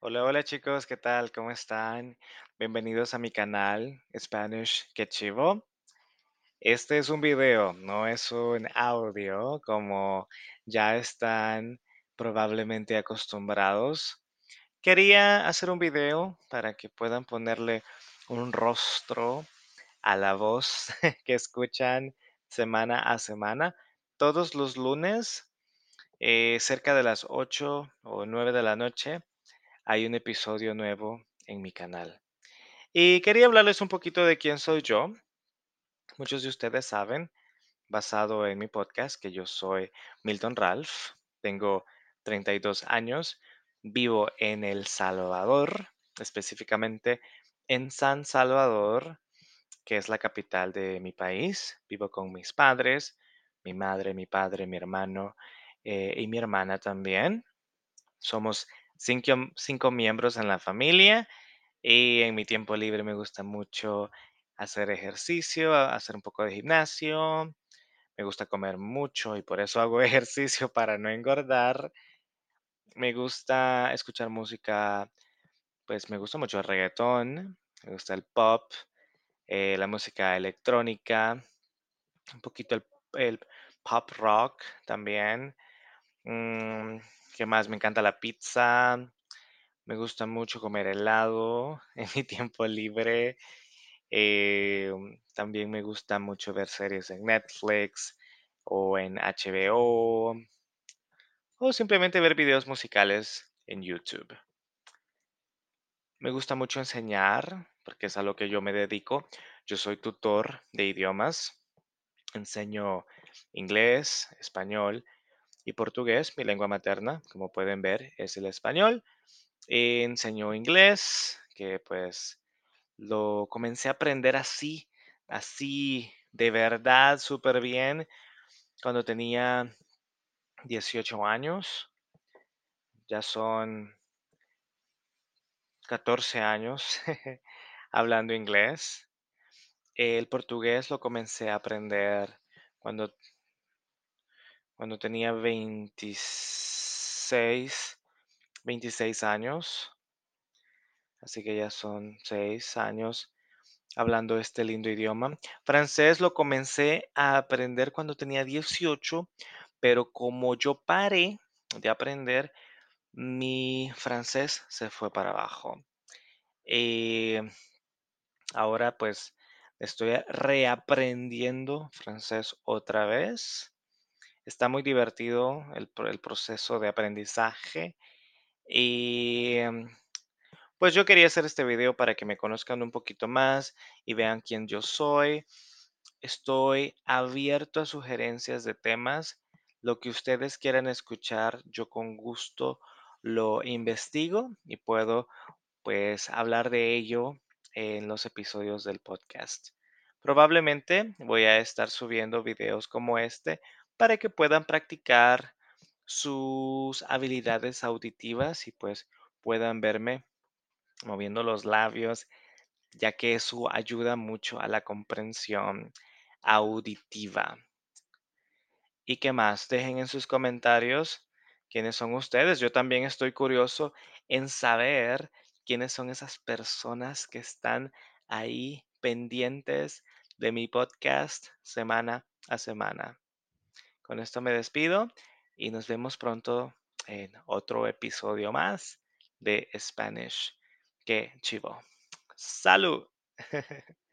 Hola, hola chicos, ¿qué tal? ¿Cómo están? Bienvenidos a mi canal Spanish Que Chivo. Este es un video, no es un audio como ya están probablemente acostumbrados. Quería hacer un video para que puedan ponerle un rostro a la voz que escuchan semana a semana. Todos los lunes, eh, cerca de las 8 o 9 de la noche, hay un episodio nuevo en mi canal. Y quería hablarles un poquito de quién soy yo. Muchos de ustedes saben, basado en mi podcast, que yo soy Milton Ralph. Tengo 32 años. Vivo en El Salvador, específicamente en San Salvador, que es la capital de mi país. Vivo con mis padres, mi madre, mi padre, mi hermano eh, y mi hermana también. Somos cinco, cinco miembros en la familia y en mi tiempo libre me gusta mucho hacer ejercicio, hacer un poco de gimnasio. Me gusta comer mucho y por eso hago ejercicio para no engordar. Me gusta escuchar música, pues me gusta mucho el reggaetón, me gusta el pop, eh, la música electrónica, un poquito el, el pop rock también. Mm, ¿qué más? Me encanta la pizza. Me gusta mucho comer helado en mi tiempo libre. Eh, también me gusta mucho ver series en Netflix o en HBO o simplemente ver videos musicales en YouTube. Me gusta mucho enseñar porque es a lo que yo me dedico. Yo soy tutor de idiomas. Enseño inglés, español y portugués, mi lengua materna, como pueden ver, es el español. Enseño inglés, que pues lo comencé a aprender así, así de verdad, súper bien, cuando tenía 18 años. Ya son 14 años hablando inglés. El portugués lo comencé a aprender cuando, cuando tenía 26, 26 años. Así que ya son 6 años hablando este lindo idioma. Francés lo comencé a aprender cuando tenía 18, pero como yo paré de aprender, mi francés se fue para abajo. Eh, ahora pues estoy reaprendiendo francés otra vez. Está muy divertido el, el proceso de aprendizaje y em, pues yo quería hacer este video para que me conozcan un poquito más y vean quién yo soy. Estoy abierto a sugerencias de temas. Lo que ustedes quieran escuchar, yo con gusto lo investigo y puedo pues hablar de ello en los episodios del podcast. Probablemente voy a estar subiendo videos como este para que puedan practicar sus habilidades auditivas y pues puedan verme moviendo los labios, ya que eso ayuda mucho a la comprensión auditiva. ¿Y qué más? Dejen en sus comentarios quiénes son ustedes. Yo también estoy curioso en saber quiénes son esas personas que están ahí pendientes de mi podcast semana a semana. Con esto me despido y nos vemos pronto en otro episodio más de Spanish que chivo. Salud.